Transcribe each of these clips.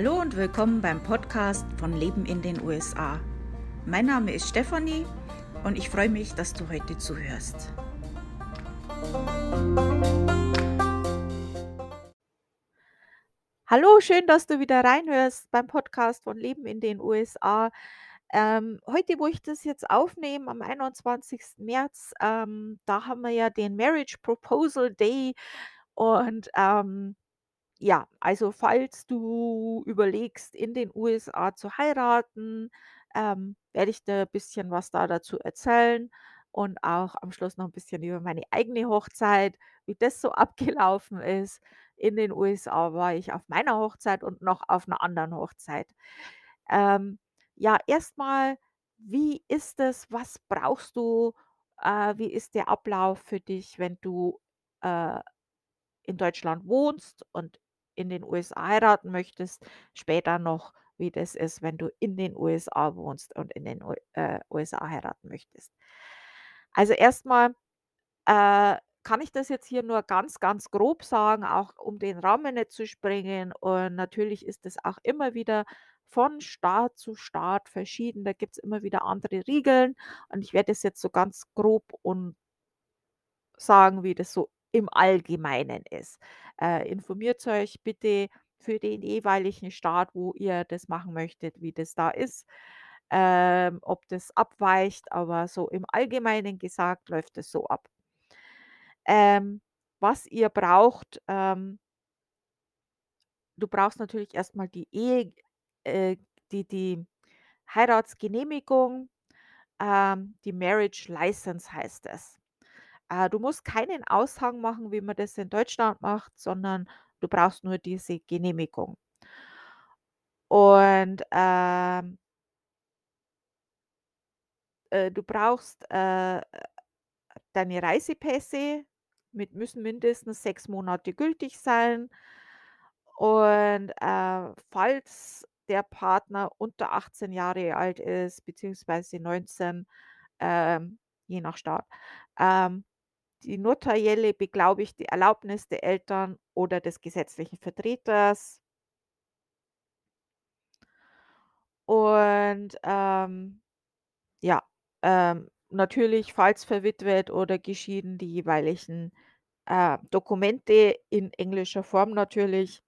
Hallo und willkommen beim Podcast von Leben in den USA. Mein Name ist Stefanie und ich freue mich, dass du heute zuhörst. Hallo, schön, dass du wieder reinhörst beim Podcast von Leben in den USA. Ähm, heute, wo ich das jetzt aufnehme, am 21. März, ähm, da haben wir ja den Marriage Proposal Day und ähm, ja, also falls du überlegst, in den USA zu heiraten, ähm, werde ich dir ein bisschen was da dazu erzählen und auch am Schluss noch ein bisschen über meine eigene Hochzeit, wie das so abgelaufen ist. In den USA war ich auf meiner Hochzeit und noch auf einer anderen Hochzeit. Ähm, ja, erstmal, wie ist es? Was brauchst du? Äh, wie ist der Ablauf für dich, wenn du, äh, in Deutschland wohnst und in den USA heiraten möchtest, später noch, wie das ist, wenn du in den USA wohnst und in den äh, USA heiraten möchtest. Also erstmal äh, kann ich das jetzt hier nur ganz, ganz grob sagen, auch um den Rahmen nicht zu sprengen. Und natürlich ist es auch immer wieder von Staat zu Staat verschieden. Da gibt es immer wieder andere Regeln. Und ich werde es jetzt so ganz grob und sagen, wie das so im Allgemeinen ist. Äh, informiert euch bitte für den jeweiligen Staat, wo ihr das machen möchtet, wie das da ist, ähm, ob das abweicht, aber so im Allgemeinen gesagt läuft es so ab. Ähm, was ihr braucht, ähm, du brauchst natürlich erstmal die Ehe, äh, die, die Heiratsgenehmigung, ähm, die Marriage License heißt es. Äh, du musst keinen Aushang machen, wie man das in Deutschland macht, sondern du brauchst nur diese Genehmigung. Und, ähm äh, du brauchst, äh, deine Reisepässe mit müssen mindestens 6 Monate gültig sein. Und, äh, falls der Partner unter 18 Jahre alt ist, beziehungsweise 19, ähm, je nach Staat, ähm, die notarielle beglaubigte Erlaubnis der Eltern oder des gesetzlichen Vertreters. Und, ähm, ja, ähm, natürlich, falls verwitwet oder geschieden, die jeweiligen, äh, Dokumente in englischer Form natürlich.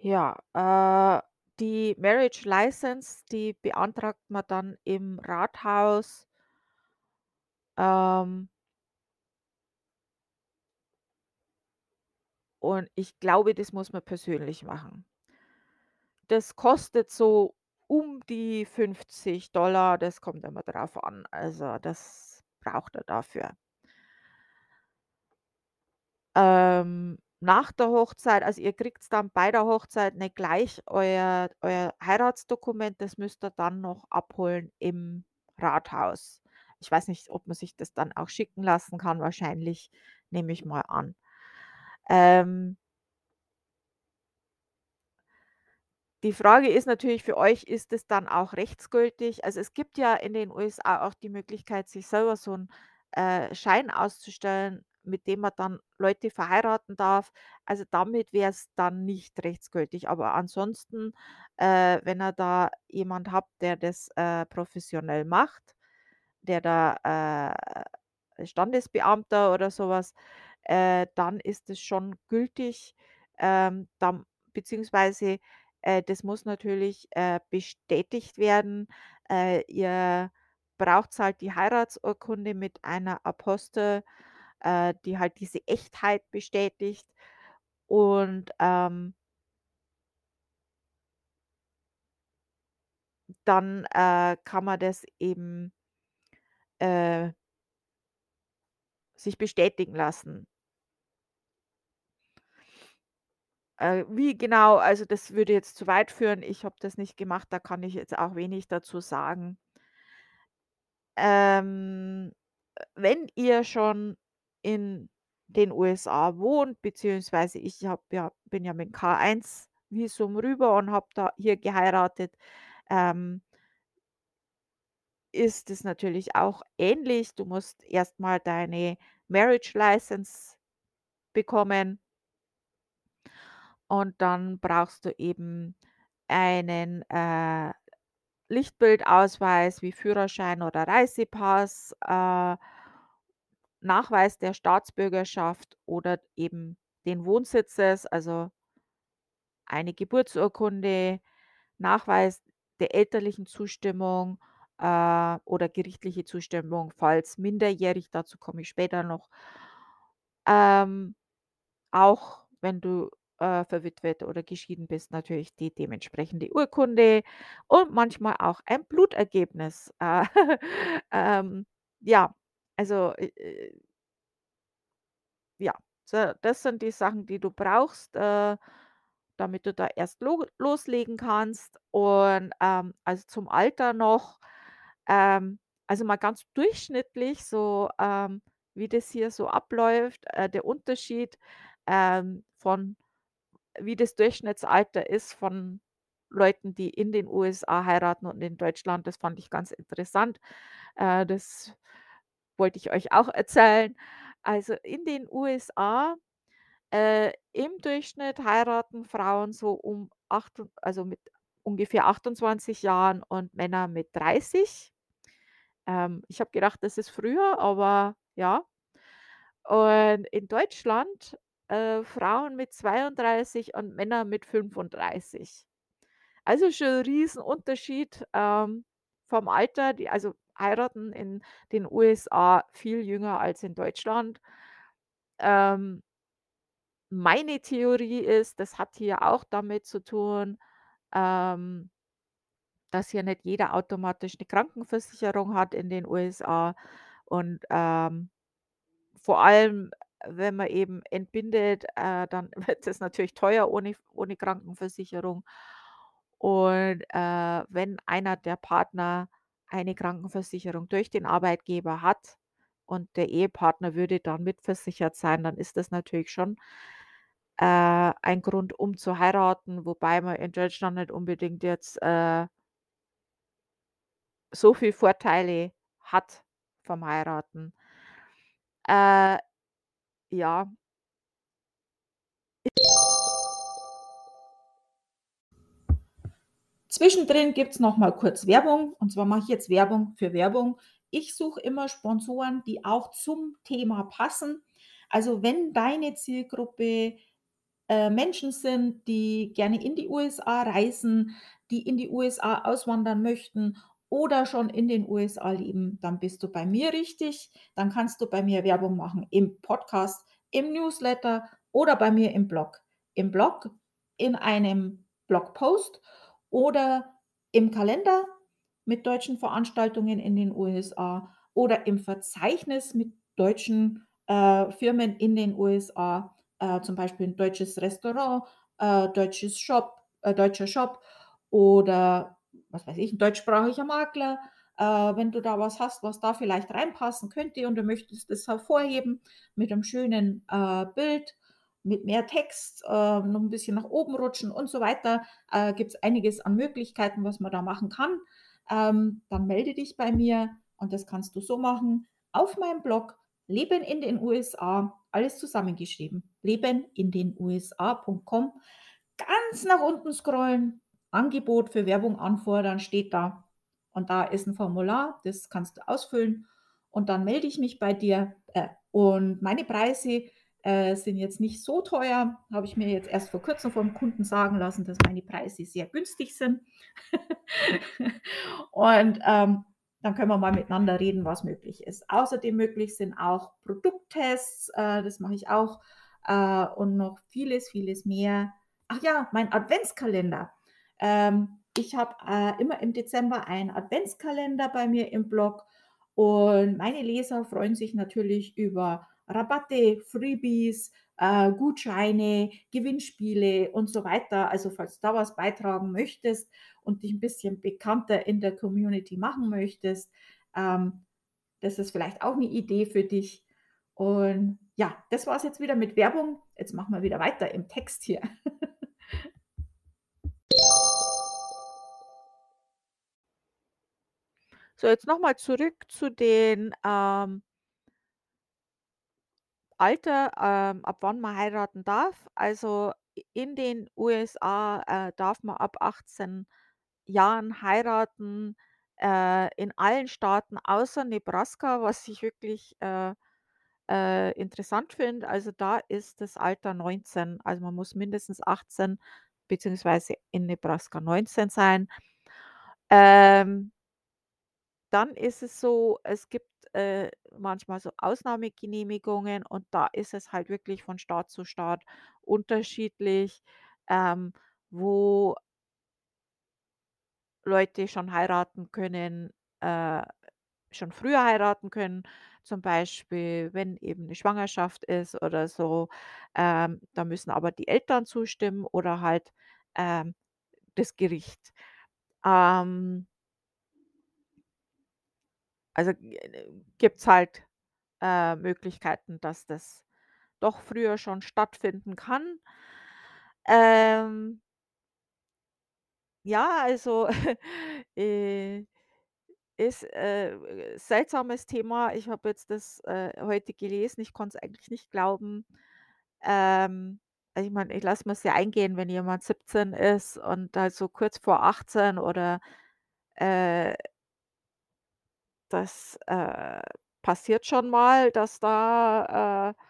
Ja, äh, die Marriage License, die beantragt man dann im Rathaus. Ähm Und ich glaube, das muss man persönlich machen. Das kostet so um die 50 das kommt immer drauf an. Also, das braucht er dafür. Ähm, nach der Hochzeit also, ihr kriegt's dann bei der Hochzeit nicht gleich euer euer Heiratsdokument, das müsst ihr dann noch abholen im Rathaus. Ich weiß nicht, ob man sich das dann auch schicken lassen kann, wahrscheinlich, nehme ich mal an. Ähm Die Frage ist natürlich für euch, ist es dann auch rechtsgültig? Also, es gibt ja in den USA auch die Möglichkeit, sich selber so 'n, äh, Schein auszustellen, mit dem man dann Leute verheiraten darf. Also, damit wäre es dann nicht rechtsgültig. Aber ansonsten, äh, wenn ihr da jemand habt, der das, äh, professionell macht, der da, äh, Standesbeamter oder sowas, äh, dann ist es schon gültig. Ähm, dann beziehungsweise äh, das muss natürlich, äh, bestätigt werden. Äh, ihr braucht halt die Heiratsurkunde mit einer Apostel, äh, die halt diese Echtheit bestätigt und, ähm dann, äh, kann man das eben äh sich bestätigen lassen. Äh, wie genau, also das würde jetzt zu weit führen. Ich habe das nicht gemacht, da kann ich jetzt auch wenig dazu sagen. Ähm, äh, wenn ihr schon in den USA wohnt, beziehungsweise ich habe ja bin ja mit K1-Visum rüber und habe da hier geheiratet, ähm ist es natürlich auch ähnlich. Du musst erst mal deine Marriage License bekommen. Und dann brauchst du eben einen, äh, Lichtbildausweis wie Führerschein oder Reisepass, äh Nachweis der Staatsbürgerschaft oder eben den Wohnsitzes, also eine Geburtsurkunde, Nachweis der elterlichen Zustimmung, äh, oder gerichtliche Zustimmung, falls minderjährig, dazu komme ich später noch. Ähm, auch wenn du, äh, verwitwet oder geschieden bist, natürlich die dementsprechende Urkunde und manchmal auch ein Blutergebnis. Äh, ähm, ja, also, äh, äh ja, so das sind die Sachen, die du brauchst, äh, damit du da erst lo loslegen kannst. Und, ähm, also zum Alter noch, ähm, also mal ganz durchschnittlich so, ähm, wie das hier so abläuft, äh, der Unterschied, ähm, von wie das Durchschnittsalter ist von Leuten, die in den USA heiraten und in Deutschland. Das fand ich ganz interessant. Äh, das wollte ich euch auch erzählen. Also, in den USA, äh, im Durchschnitt heiraten Frauen so um achtund also mit ungefähr 28 Jahren und Männer mit 30. Ähm, ich habe gedacht, das ist früher, aber ja. Und in Deutschland, äh, Frauen mit 32 und Männer mit 35. Also schon 'n Riesenunterschied, ähm, vom Alter. Die also heiraten in den USA viel jünger als in Deutschland. Ähm meine Theorie ist, das hat hier auch damit zu tun, ähm dass hier nicht jeder automatisch 'ne Krankenversicherung hat in den USA und, ähm, vor allem, wenn man eben entbindet, äh, dann wird es natürlich teuer ohne ohne Krankenversicherung. Und, äh, wenn einer der Partner eine Krankenversicherung durch den Arbeitgeber hat und der Ehepartner würde dann mitversichert sein, dann ist das natürlich schon äh, ein Grund, um zu heiraten, wobei man in Deutschland nicht unbedingt jetzt, äh so viel Vorteile hat vom Heiraten. Äh, ja. Zwischendrin gibt's noch mal kurz Werbung, und zwar mache ich jetzt Werbung für Werbung. Ich suche immer Sponsoren, die auch zum Thema passen. Also, wenn deine Zielgruppe, äh, Menschen sind, die gerne in die USA reisen, die in die USA auswandern möchten oder schon in den USA leben, dann bist du bei mir richtig. Dann kannst du bei mir Werbung machen im Podcast, im Newsletter oder bei mir im Blog. Im Blog, in einem Blogpost oder im Kalender mit deutschen Veranstaltungen in den USA oder im Verzeichnis mit deutschen, äh, Firmen in den USA, äh, zum Beispiel 'n deutsches Restaurant, äh, deutsches Shop äh, deutscher Shop oder was weiß ich, 'n deutschsprachiger Makler. Äh, wenn du da was hast, was da vielleicht reinpassen könnte und du möchtest das hervorheben mit 'nem schönen, äh, Bild, mit mehr Text, äh, noch 'n bisschen nach oben rutschen und so weiter, äh, gibt's einiges an Möglichkeiten, was man da machen kann. Ähm, dann melde dich bei mir und das kannst du so machen auf meinem Blog „Leben in den USA“, alles zusammengeschrieben, lebenindenusa.com. Ganz nach unten scrollen, Angebot für Werbung anfordern steht da. Und da ist 'n Formular, das kannst du ausfüllen und dann melde ich mich bei dir. Äh, und meine Preise, äh, sind jetzt nicht so teuer, habe ich mir jetzt erst vor Kurzem vom Kunden sagen lassen, dass meine Preise sehr günstig sind. Und, ähm, dann können wir mal miteinander reden, was möglich ist. Außerdem möglich sind auch Produkttests, äh, das mache ich auch, und noch vieles, vieles mehr. Ach ja, mein Adventskalender. Ähm, ich habe, äh, immer im Dezember einen Adventskalender bei mir im Blog und meine Leser freuen sich natürlich über Rabatte, Freebies, äh, Gutscheine, Gewinnspiele und so weiter. Also, falls du da was beitragen möchtest und dich 'n bisschen bekannter in der Community machen möchtest, ähm, das ist vielleicht auch 'ne Idee für dich. Und ja, das war's jetzt wieder mit Werbung. Jetzt machen wir wieder weiter im Text hier. So, jetzt noch mal zurück zu den, ähm Alter, ähm, ab wann man heiraten darf. Also, in den USA, äh, darf man ab 18 Jahren heiraten, äh, in allen Staaten außer Nebraska, was ich wirklich, äh, äh, interessant finde. Also, da ist das Alter 19. Also, man muss mindestens 18 beziehungsweise in Nebraska 19 sein. Ähm dann ist es so, es gibt, äh, manchmal so Ausnahmegenehmigungen und da ist es halt wirklich von Staat zu Staat unterschiedlich, ähm, wo Leute schon heiraten können äh, schon früher heiraten können, zum Beispiel, wenn eben 'ne Schwangerschaft ist oder so. Ähm, da müssen aber die Eltern zustimmen oder halt, ähm, das Gericht. Ähm also, äh, gibt's halt, äh, Möglichkeiten, dass das doch früher schon stattfinden kann. Ähm ja, also, äh, ist, äh, seltsames Thema. Ich habe jetzt das, äh, heute gelesen. Ich konnte es eigentlich nicht glauben. Ähm, also, ich meine, ich lasse mir's ja eingehen, wenn jemand 17 ist und halt so kurz vor 18 oder, äh das, äh, passiert schon mal, dass da, äh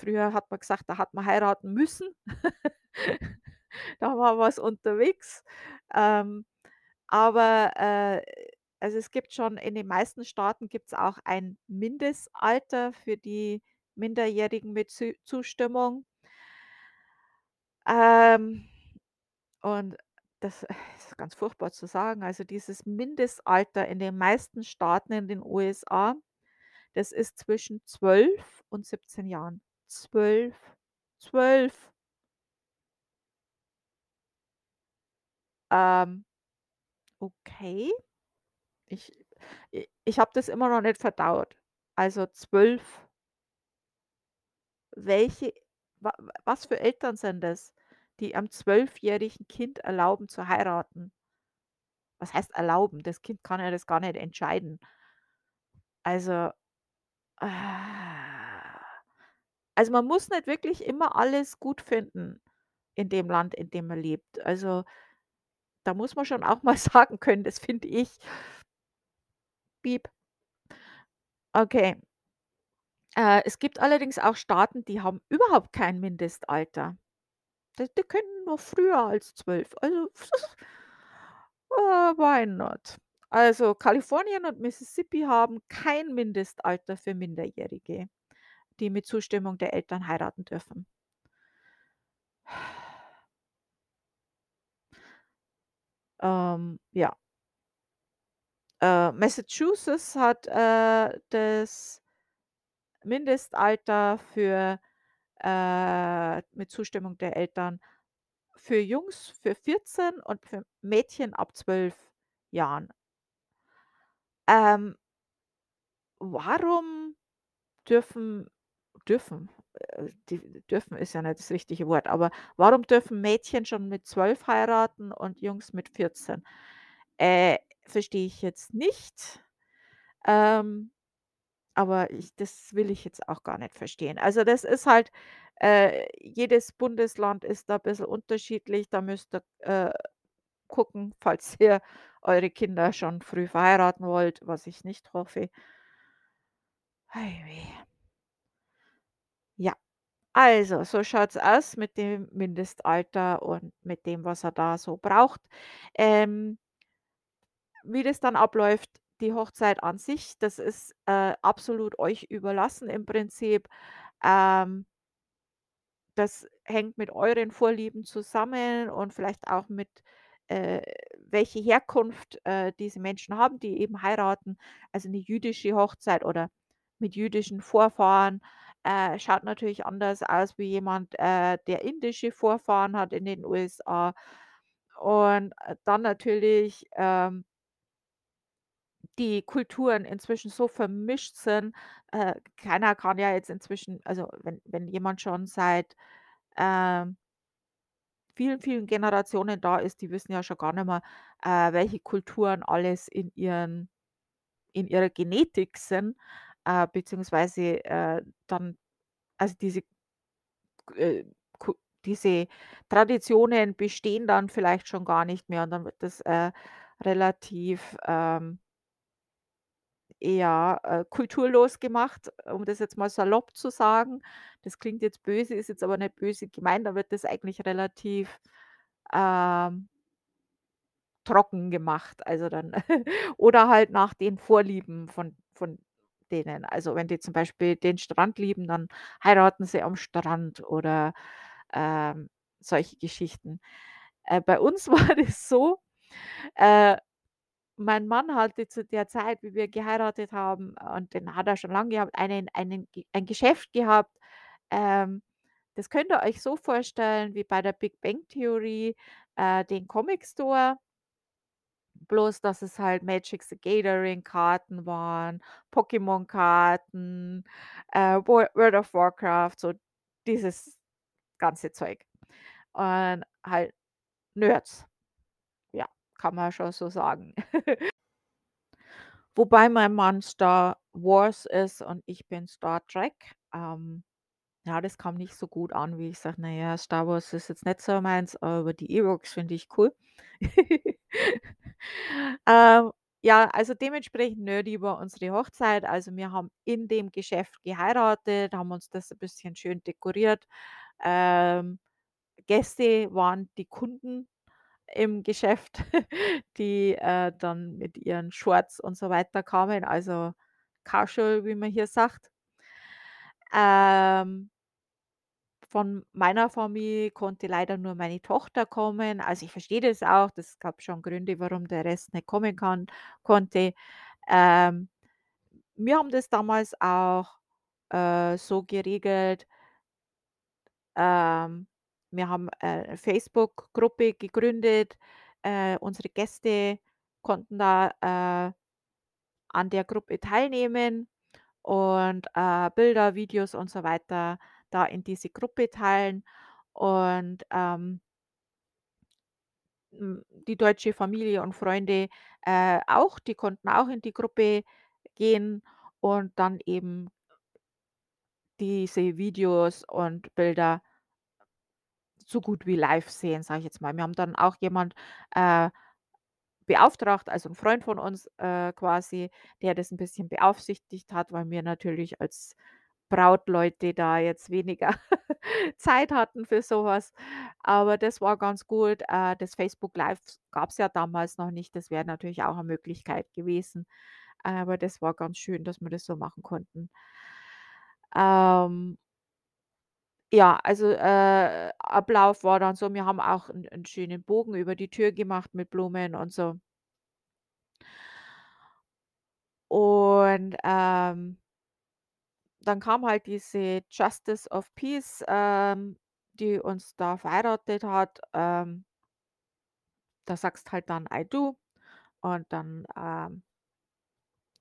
früher hat man gesagt, da hat man heiraten müssen. Da war was unterwegs. Ähm, aber, äh, also, es gibt schon in den meisten Staaten gibt's auch ein Mindestalter für die Minderjährigen mit Zustimmung. Ähm, und das ist ganz furchtbar zu sagen. Also, dieses Mindestalter in den meisten Staaten in den USA, das ist zwischen 12 und 17 Jahren. 12, 12. Ähm, okay. Ich ich habe das immer noch nicht verdaut. Also 12. Welche wa was für Eltern sind das, die einem zwölfjährigen Kind erlauben zu heiraten? Was heißt erlauben? Das Kind kann ja das gar nicht entscheiden. Also, ah. Also, man muss nicht wirklich immer alles gut finden in dem Land, in dem man lebt. Also, da muss man schon auch mal sagen können, das finde ich Piep. Okay. Äh, es gibt allerdings auch Staaten, die haben überhaupt kein Mindestalter. Die können noch früher als 12. Also, äh, why not? Also, Kalifornien und Mississippi haben kein Mindestalter für Minderjährige, die mit Zustimmung der Eltern heiraten dürfen. Ähm, ja. Äh, Massachusetts hat, äh, das Mindestalter für äh, mit Zustimmung der Eltern für Jungs für 14 und für Mädchen ab 12 Jahren. Ähm warum dürfen dürfen äh, die dürfen ist ja nicht das richtige Wort, aber warum dürfen Mädchen schon mit 12 heiraten und Jungs mit 14? Äh, verstehe ich jetzt nicht. Ähm, aber ich das will ich jetzt auch gar nicht verstehen. Also, das ist halt äh, jedes Bundesland ist da bisschen unterschiedlich. Da müsst ihr, äh, gucken, falls ihr eure Kinder schon früh verheiraten wollt, was ich nicht hoffe. Ja, also, so schaut's aus mit dem Mindestalter und mit dem, was er da so braucht. Ähm wie das dann abläuft, die Hochzeit an sich, das ist, äh, absolut euch überlassen im Prinzip. Ähm das hängt mit euren Vorlieben zusammen und vielleicht auch mit, äh, welche Herkunft, äh, diese Menschen haben, die eben heiraten. Also, 'ne jüdische Hochzeit oder mit jüdischen Vorfahren, äh, schaut natürlich anders aus wie jemand, äh, der indische Vorfahren hat in den USA. Und, äh, dann natürlich, ähm die Kulturen inzwischen so vermischt sind. Äh, keiner kann ja jetzt inzwischen also, wenn wenn jemand schon seit, ähm vielen, vielen Generationen da ist, die wissen ja schon gar nicht mehr, äh, welche Kulturen alles in ihren in ihrer Genetik sind, äh, beziehungsweise, äh, dann also, diese äh, diese Traditionen bestehen dann vielleicht schon gar nicht mehr und dann wird das, äh, relativ, ähm eher, äh, kulturlos gemacht, um das jetzt mal salopp zu sagen. Das klingt jetzt böse, ist jetzt aber nicht böse gemeint, da wird das eigentlich relativ, ähm trocken gemacht, also dann oder halt nach den Vorlieben von von denen. Also, wenn die zum Beispiel den Strand lieben, dann heiraten sie am Strand oder, ähm, solche Geschichten. Äh, bei uns war das so, äh, mein Mann hatte zu der Zeit, wie wir geheiratet haben, und den hat er schon lang gehabt, einen einen ein Geschäft gehabt, ähm, das könnt ihr euch so vorstellen wie bei der Big Bang Theory, äh, den Comic Store. Bloß, dass es halt Magic the Gathering Karten waren, Pokémon-Karten, äh, Wo World of Warcraft, so dieses ganze Zeug. Und halt Nerds. Kann man schon so sagen. Wobei mein Mann Star Wars ist und ich bin Star Trek. Ähm, ja, das kam nicht so gut an, wie ich sage: „Na ja, Star Wars ist jetzt nicht so meins, aber die Ewoks finde ich cool.“ Ähm, ja, also dementsprechend nerdy war unsere Hochzeit. Also, wir haben in dem Geschäft geheiratet, haben uns das ein bisschen schön dekoriert. Ähm, Gäste waren die Kunden im Geschäft, die, äh, dann mit ihren Shorts und so weiter kamen, also casual, wie man hier sagt. Ähm von meiner Familie konnte leider nur meine Tochter kommen. Also, ich verstehe das auch. Das gab schon Gründe, warum der Rest nicht kommen kann konnte. Ähm, wir haben das damals auch, äh, so geregelt ähm, wir haben, äh, Facebook-Gruppe gegründet. Äh, unsere Gäste konnten da, äh, an der Gruppe teilnehmen und, äh, Bilder, Videos und so weiter da in diese Gruppe teilen. Und, ähm hm, die deutsche Familie und Freunde, äh, auch, die konnten auch in die Gruppe gehen und dann eben diese Videos und Bilder so gut wie live sehen, sage ich jetzt mal. Wir haben dann auch jemand, äh, beauftragt, also 'n Freund von uns, äh, quasi, der das 'n bisschen beaufsichtigt hat, weil wir natürlich als Brautleute da jetzt weniger Zeit hatten für so was. Aber das war ganz gut. Äh, das Facebook Live gab's ja damals noch nicht. Das wäre natürlich auch 'ne Möglichkeit gewesen. Aber das war ganz schön, dass wir das so machen konnten. Ähm ja, also, äh, Ablauf war dann so, wir haben auch 'n 'n schönen Bogen über die Tür gemacht mit Blumen und so. Und, ähm dann kam halt diese Justice of Peace, ähm, die uns da verheiratet hat. Ähm da sagst halt dann „I do“ und dann, ähm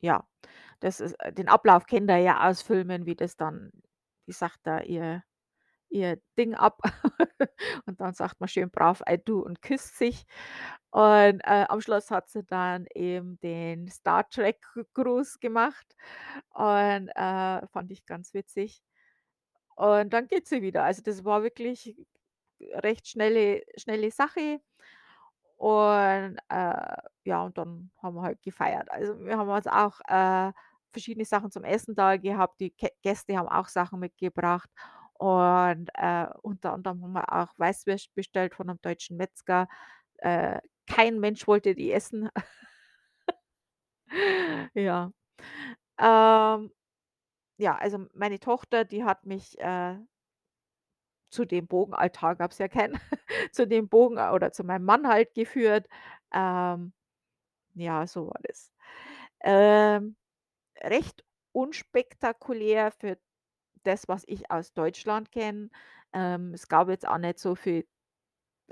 ja, das ist äh, den Ablauf kennt ihr ja aus Filmen, wie das dann die sagt da ihr ihr Ding ab und dann sagt man schön brav „I do“ und küsst sich. Und, äh, am Schluss hat sie dann eben den Star Trek Gruß gemacht und, äh, fand ich ganz witzig. Und dann geht sie wieder. Also, das war wirklich recht schnelle schnelle Sache. Und, äh, ja, und dann haben wir halt gefeiert. Also, wir haben uns auch, äh, verschiedene Sachen zum Essen da gehabt. Die Gä Gäste haben auch Sachen mitgebracht und, äh, unter anderem haben wir auch Weißwürst bestellt von 'nem deutschen Metzger. Äh, kein Mensch wollte die essen. Ja. Ähm, ja, also meine Tochter, die hat mich, äh zu dem Bogenaltar gab's ja keinen, zu dem Bogen oder zu meinem Mann halt geführt. Ähm, ja, so war das. Ähm, recht unspektakulär für das, was ich aus Deutschland kenne. Ähm, es gab jetzt auch nicht so viel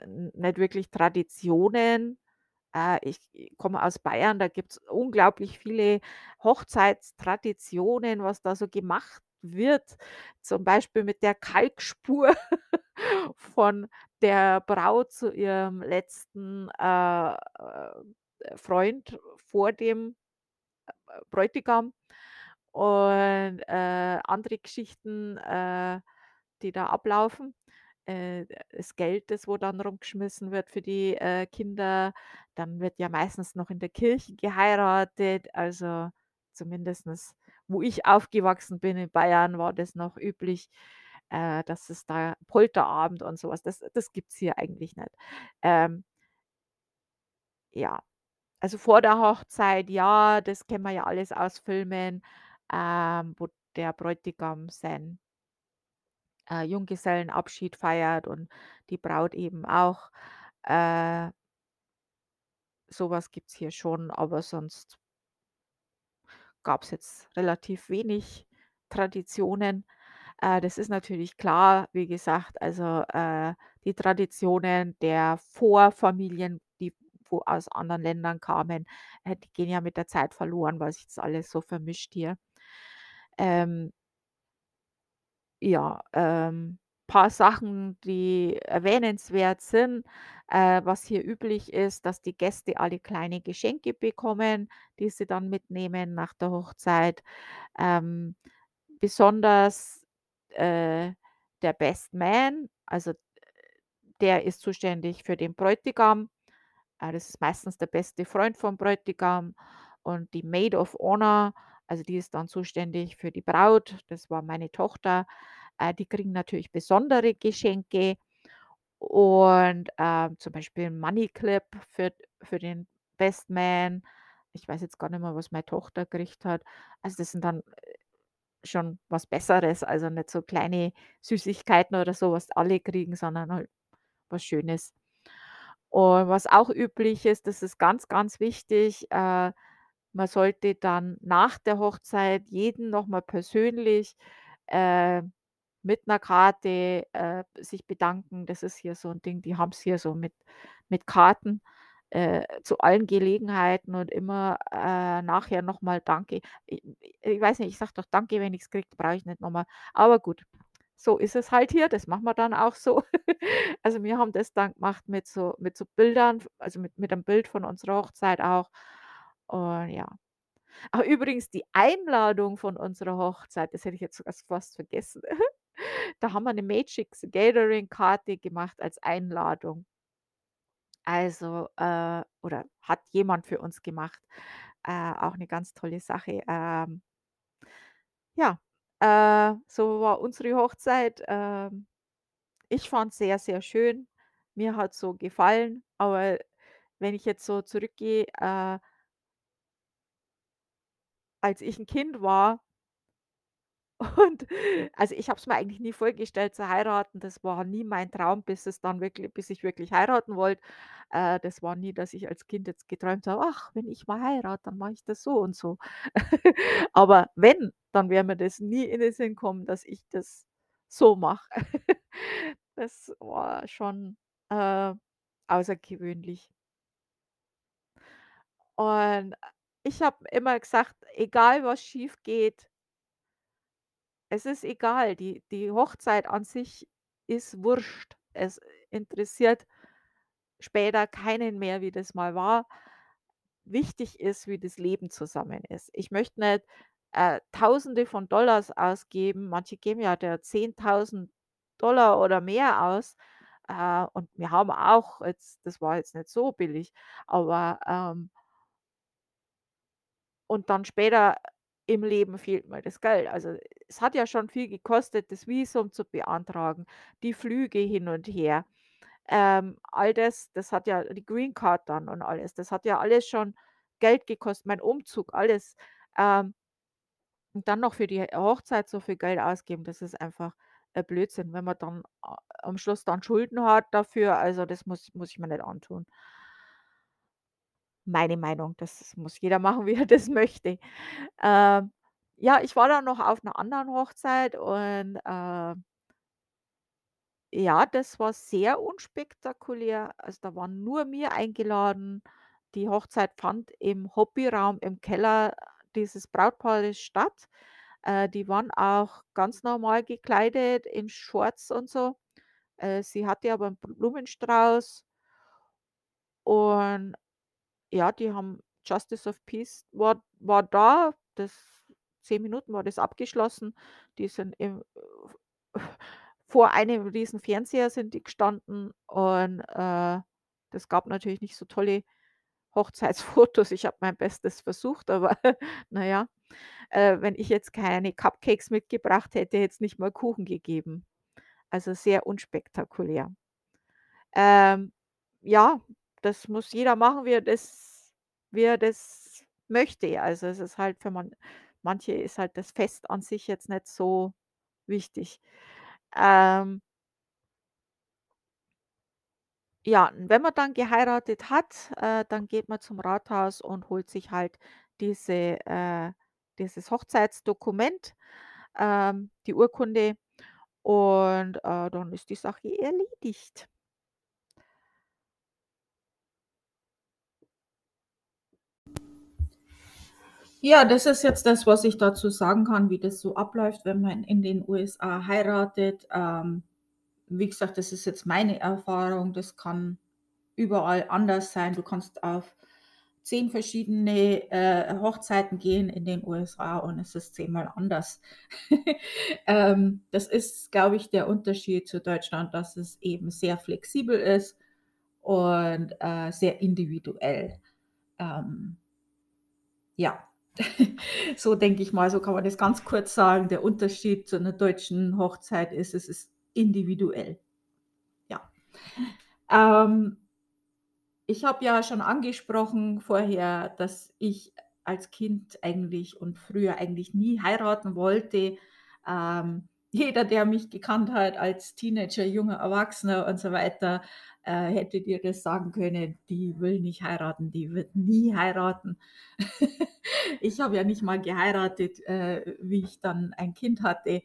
nicht wirklich Traditionen. Äh, ich komme aus Bayern, da gibt's unglaublich viele Hochzeitstraditionen, was da so gemacht wird, zum Beispiel mit der Kalkspur von der Braut zu ihrem letzten, äh, äh, Freund vor dem, äh, Bräutigam und, äh, andere Geschichten, äh, die da ablaufen. äh, das Geld, das wo dann rumgeschmissen wird für die, äh, Kinder. Dann wird ja meistens noch in der Kirche geheiratet. Also, zumindestens wo ich aufgewachsen bin in Bayern, war das noch üblich, äh, dass es da Polterabend und so was das das gibt's hier eigentlich nicht. Ähm ja, also vor der Hochzeit, ja, das kennen wir ja alles aus Filmen, ähm, wo der Bräutigam seinen äh, Junggesellenabschied feiert und die Braut eben auch. Äh so was gibt's hier schon, aber sonst gab's jetzt relativ wenig Traditionen. Äh, das ist natürlich klar, wie gesagt, also, äh, die Traditionen der Vorfamilien, die wo aus anderen Ländern kamen, äh, die gehen ja mit der Zeit verloren, weil sich das alles so vermischt hier. Ähm ja, ähm, paar Sachen, die erwähnenswert sind, äh, was hier üblich ist, dass die Gäste alle kleine Geschenke bekommen, die sie dann mitnehmen nach der Hochzeit. Ähm, besonders, äh, der Best Man, also, der ist zuständig für den Bräutigam. Äh, das ist meistens der beste Freund vom Bräutigam und die Maid of Honor, also die ist dann zuständig für die Braut. Das war meine Tochter. Äh, die kriegen natürlich besondere Geschenke und, ähm, zum Beispiel 'n Money Clip für für den Best Man. Ich weiß jetzt gar nicht mehr, was meine Tochter gekriegt hat. Also, das sind dann, äh, schon was Besseres, also nicht so kleine Süßigkeiten oder so, was alle kriegen, sondern halt was Schönes. Und was auch üblich ist, das ist ganz, ganz wichtig, äh, man sollte dann nach der Hochzeit jeden noch mal persönlich, äh, mit 'ner Karte, äh, sich bedanken. Das ist hier so 'n Ding, die haben's hier so mit mit Karten, äh, zu allen Gelegenheiten und immer, äh, nachher noch mal Danke. I ich weiß nicht, ich sage doch Danke, wenn ich's kriege, brauche ich nicht noch mal. Aber gut, so ist es halt hier, das machen wir dann auch so. Also, wir haben das dann gemacht mit so mit so Bildern, also mit mit 'nem Bild von unserer Hochzeit auch. Und ja. Ach übrigens, die Einladung von unserer Hochzeit, das hätte ich jetzt sogar fast vergessen. Da haben wir 'ne Magic the Gathering Karte gemacht als Einladung. Also, äh oder hat jemand für uns gemacht, äh, auch 'ne ganz tolle Sache. Ähm ja, äh, so war unsere Hochzeit. Ähm, ich fand's sehr, sehr schön. Mir hat's so gefallen, aber wenn ich jetzt so zurückgehe, äh als ich 'n Kind war und also, ich habe es mir eigentlich nie vorgestellt zu heiraten. Das war nie mein Traum, bis es dann wirklich bis ich wirklich heiraten wollte. Äh, das war nie, dass ich als Kind jetzt geträumt habe: „Ach, wenn ich mal heirate, dann mache ich das so und so.“ Aber wenn, dann wäre mir das nie in den Sinn gekommen, dass ich das so mache. Das war schon, äh, außergewöhnlich. Und, ich habe immer gesagt: „Egal was schiefgeht“ „es ist egal, die die Hochzeit an sich ist wurscht. Es interessiert später keinen mehr, wie das mal war. Wichtig ist, wie das Leben zusammen ist.“ Ich möchte nicht, äh, Tausende von Dollars ausgeben. Manche geben ja da 10.000 $ oder mehr aus. Äh, und wir haben auch jetzt das war jetzt nicht so billig, aber, ähm und dann später im Leben fehlt mal das Geld. Also, es hat ja schon viel gekostet, das Visum zu beantragen, die Flüge hin und her. Ähm, all das, das hat ja die Green Card dann und alles. Das hat ja alles schon Geld gekostet, mein Umzug, alles. Ähm und dann noch für die Hochzeit so viel Geld ausgeben, das ist einfach, äh, Blödsinn, wenn man dann a am Schluss dann Schulden hat dafür, also das muss muss ich mir nicht antun. Meine Meinung, das muss jeder machen, wie er das möchte. Ähm, ja, ich war dann noch auf 'ner anderen Hochzeit und, äh ja, das war sehr unspektakulär. Also, da waren nur wir eingeladen. Die Hochzeit fand im Hobbyraum im Keller dieses Brautpaares statt. Äh, die waren auch ganz normal gekleidet in Shorts und so. Äh, sie hatte aber 'n Blumenstrauß. Und ja, die haben Justice of Peace war war da. Das 10 Minuten war das abgeschlossen. Die sind im vor einem riesen Fernseher sind die gestanden und, äh, das gab natürlich nicht so tolle Hochzeitsfotos. Ich habe mein Bestes versucht, aber na ja, äh, wenn ich jetzt keine Cupcakes mitgebracht hätte, hätte es nicht mal Kuchen gegeben. Also, sehr unspektakulär. Ähm, ja, das muss jeder machen, wie er das wie er das möchte. Also, es ist halt für man manche ist halt das Fest an sich jetzt nicht so wichtig. Ähm ja, wenn man dann geheiratet hat, äh, dann geht man zum Rathaus und holt sich halt diese äh, dieses Hochzeitsdokument, ähm, die Urkunde und, äh, dann ist die Sache erledigt. Ja, das ist jetzt das, was ich dazu sagen kann, wie das so abläuft, wenn man in den USA heiratet. Ähm, wie gesagt, das ist jetzt meine Erfahrung. Das kann überall anders sein. Du kannst auf 10 verschiedene, äh, Hochzeiten gehen in den USA und es ist zehnmal anders. Ähm, das ist, glaube ich, der Unterschied zu Deutschland, dass es eben sehr flexibel ist und, äh, sehr individuell. Ähm, ja, so denke ich mal, so kann man das ganz kurz sagen. Der Unterschied zu einer deutschen Hochzeit ist, es ist individuell. Ja. Ähm, ich habe ja schon angesprochen vorher, dass ich als Kind eigentlich und früher eigentlich nie heiraten wollte. Ähm, jeder, der mich gekannt hat als Teenager, junger Erwachsener und so weiter, äh, hätte dir das sagen können, die will nicht heiraten, die wird nie heiraten. Ich habe ja nicht mal geheiratet, äh, wie ich dann ein Kind hatte,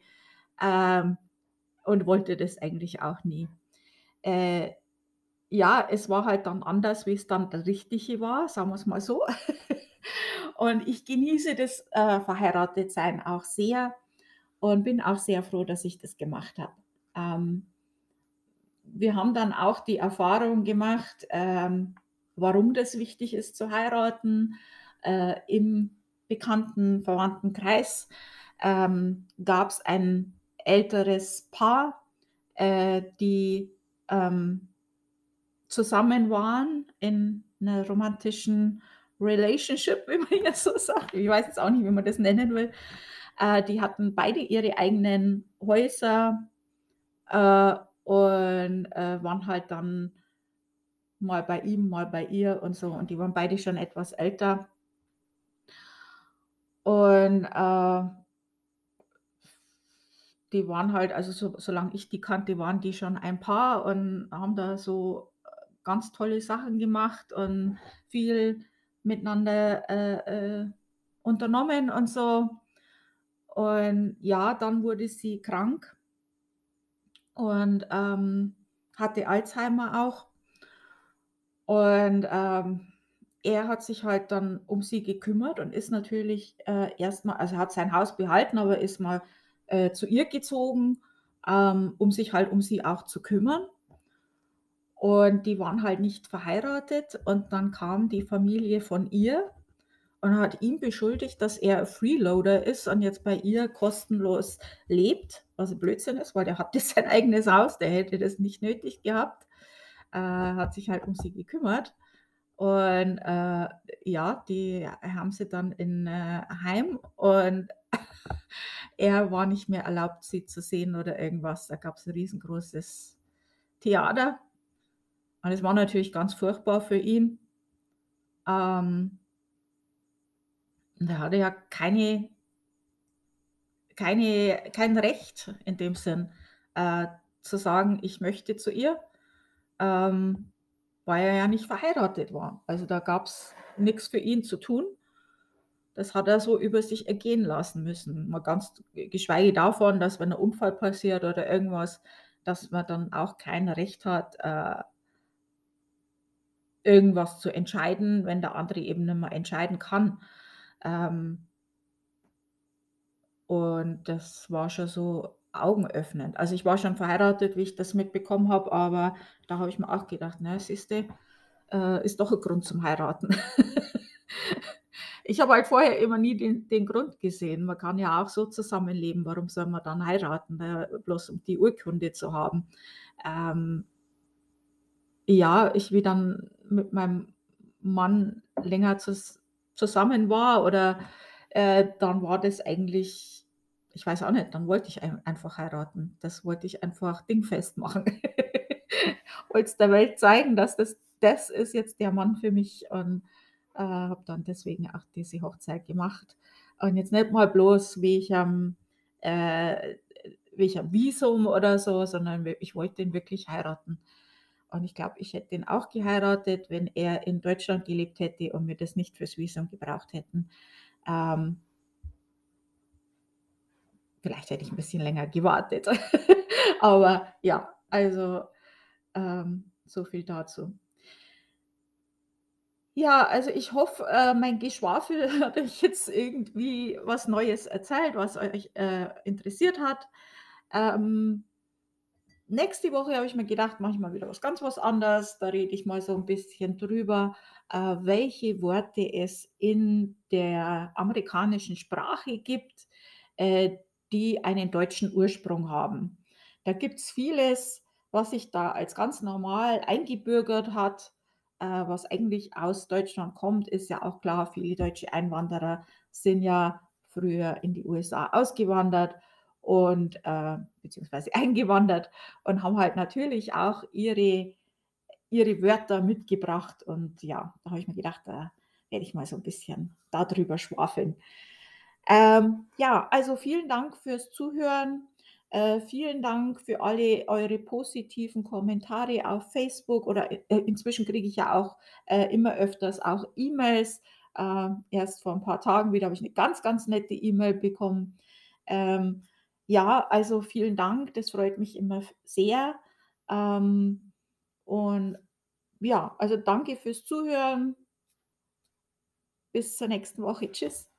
ähm, und wollte das eigentlich auch nie. Äh, ja, es war halt dann anders, wie es dann der Richtige war, sagen wir es mal so. Und ich genieße das, äh, Verheiratetsein auch sehr und bin auch sehr froh, dass ich das gemacht habe. Ähm, wir haben dann auch die Erfahrung gemacht, ähm, warum das wichtig ist zu heiraten. Äh, im bekannten Verwandtenkreis ähm, gab es ein älteres Paar, äh, die ähm, zusammen waren in einer romantischen Relationship, wie man ja so sagt. Ich weiß jetzt auch nicht, wie man das nennen will. Äh, die hatten beide ihre eigenen Häuser äh, und äh, waren halt dann mal bei ihm, mal bei ihr und so. Und die waren beide schon etwas älter. Und äh, die waren halt, also so, solange ich die kannte, waren die schon ein Paar und haben da so äh, ganz tolle Sachen gemacht und viel miteinander äh, äh, unternommen und so. Und ja, dann wurde sie krank und ähm, hatte Alzheimer auch. Und ähm, er hat sich halt dann um sie gekümmert und ist natürlich äh, erstmal, also hat sein Haus behalten, aber ist mal äh, zu ihr gezogen, ähm, um sich halt um sie auch zu kümmern. Und die waren halt nicht verheiratet und dann kam die Familie von ihr und hat ihn beschuldigt, dass er Freeloader ist und jetzt bei ihr kostenlos lebt, was Blödsinn ist, weil der hatte sein eigenes Haus, der hätte das nicht nötig gehabt, äh, hat sich halt um sie gekümmert. Und äh, ja, die haben sie dann in äh, Heim und er war nicht mehr erlaubt, sie zu sehen oder irgendwas. Da gab es ein riesengroßes Theater. Und es war natürlich ganz furchtbar für ihn. Ähm, und er hatte ja keine, keine, kein Recht in dem Sinn, äh, zu sagen, ich möchte zu ihr, ähm, weil er ja nicht verheiratet war. Also da gab es nichts für ihn zu tun. Das hat er so über sich ergehen lassen müssen. Mal ganz geschweige davon, dass wenn ein Unfall passiert oder irgendwas, dass man dann auch kein Recht hat, äh, irgendwas zu entscheiden, wenn der andere eben nicht mehr entscheiden kann. Ähm, und das war schon so augenöffnend. Also ich war schon verheiratet, wie ich das mitbekommen habe, aber da habe ich mir auch gedacht, na, siehste, äh, ist doch ein Grund zum Heiraten. ich habe halt vorher immer nie den den Grund gesehen. Man kann ja auch so zusammenleben. Warum soll man dann heiraten, äh, bloß um die Urkunde zu haben? Ähm ja, ich wie dann mit meinem Mann länger zus zusammen war oder, äh, dann war das eigentlich ich weiß auch nicht, dann wollte ich ein einfach heiraten. Das wollte ich einfach dingfest machen. Wollte der Welt zeigen, dass das das ist jetzt der Mann für mich und, äh, habe dann deswegen auch diese Hochzeit gemacht. Und jetzt nicht mal bloß wegen äh, wegen Visum oder so, sondern ich wollte ihn wirklich heiraten. Und ich glaube, ich hätte ihn auch geheiratet, wenn er in Deutschland gelebt hätte und wir das nicht fürs Visum gebraucht hätten. Ähm vielleicht hätte ich 'n bisschen länger gewartet. Aber ja, also, ähm, so viel dazu. Ja, also ich hoffe, äh, mein Geschwafel hat euch jetzt irgendwie was Neues erzählt, was euch, äh, interessiert hat. Ähm nächste Woche habe ich mir gedacht, mache ich mal wieder was ganz was anderes. Da rede ich mal so 'n bisschen drüber, äh, welche Worte es in der amerikanischen Sprache gibt, äh, die einen deutschen Ursprung haben. Da gibt's vieles, was sich da als ganz normal eingebürgert hat, äh, was eigentlich aus Deutschland kommt, ist ja auch klar. Viele deutsche Einwanderer sind ja früher in die USA ausgewandert und, äh beziehungsweise eingewandert und haben halt natürlich auch ihre ihre Wörter mitgebracht. Und ja, da habe ich mir gedacht, da werde ich mal so 'n bisschen da drüber schwafeln. Ähm, ja, also vielen Dank fürs Zuhören. Äh, vielen Dank für alle eure positiven Kommentare auf Facebook oder i äh, inzwischen kriege ich ja auch, äh, immer öfters auch E-Mails. Ähm, erst vor 'n paar Tagen wieder habe ich 'ne ganz, ganz nette E-Mail bekommen. Ähm, ja, also vielen Dank, das freut mich immer sehr. Ähm, und ja, also danke fürs Zuhören. Bis zur nächsten Woche. Tschüss.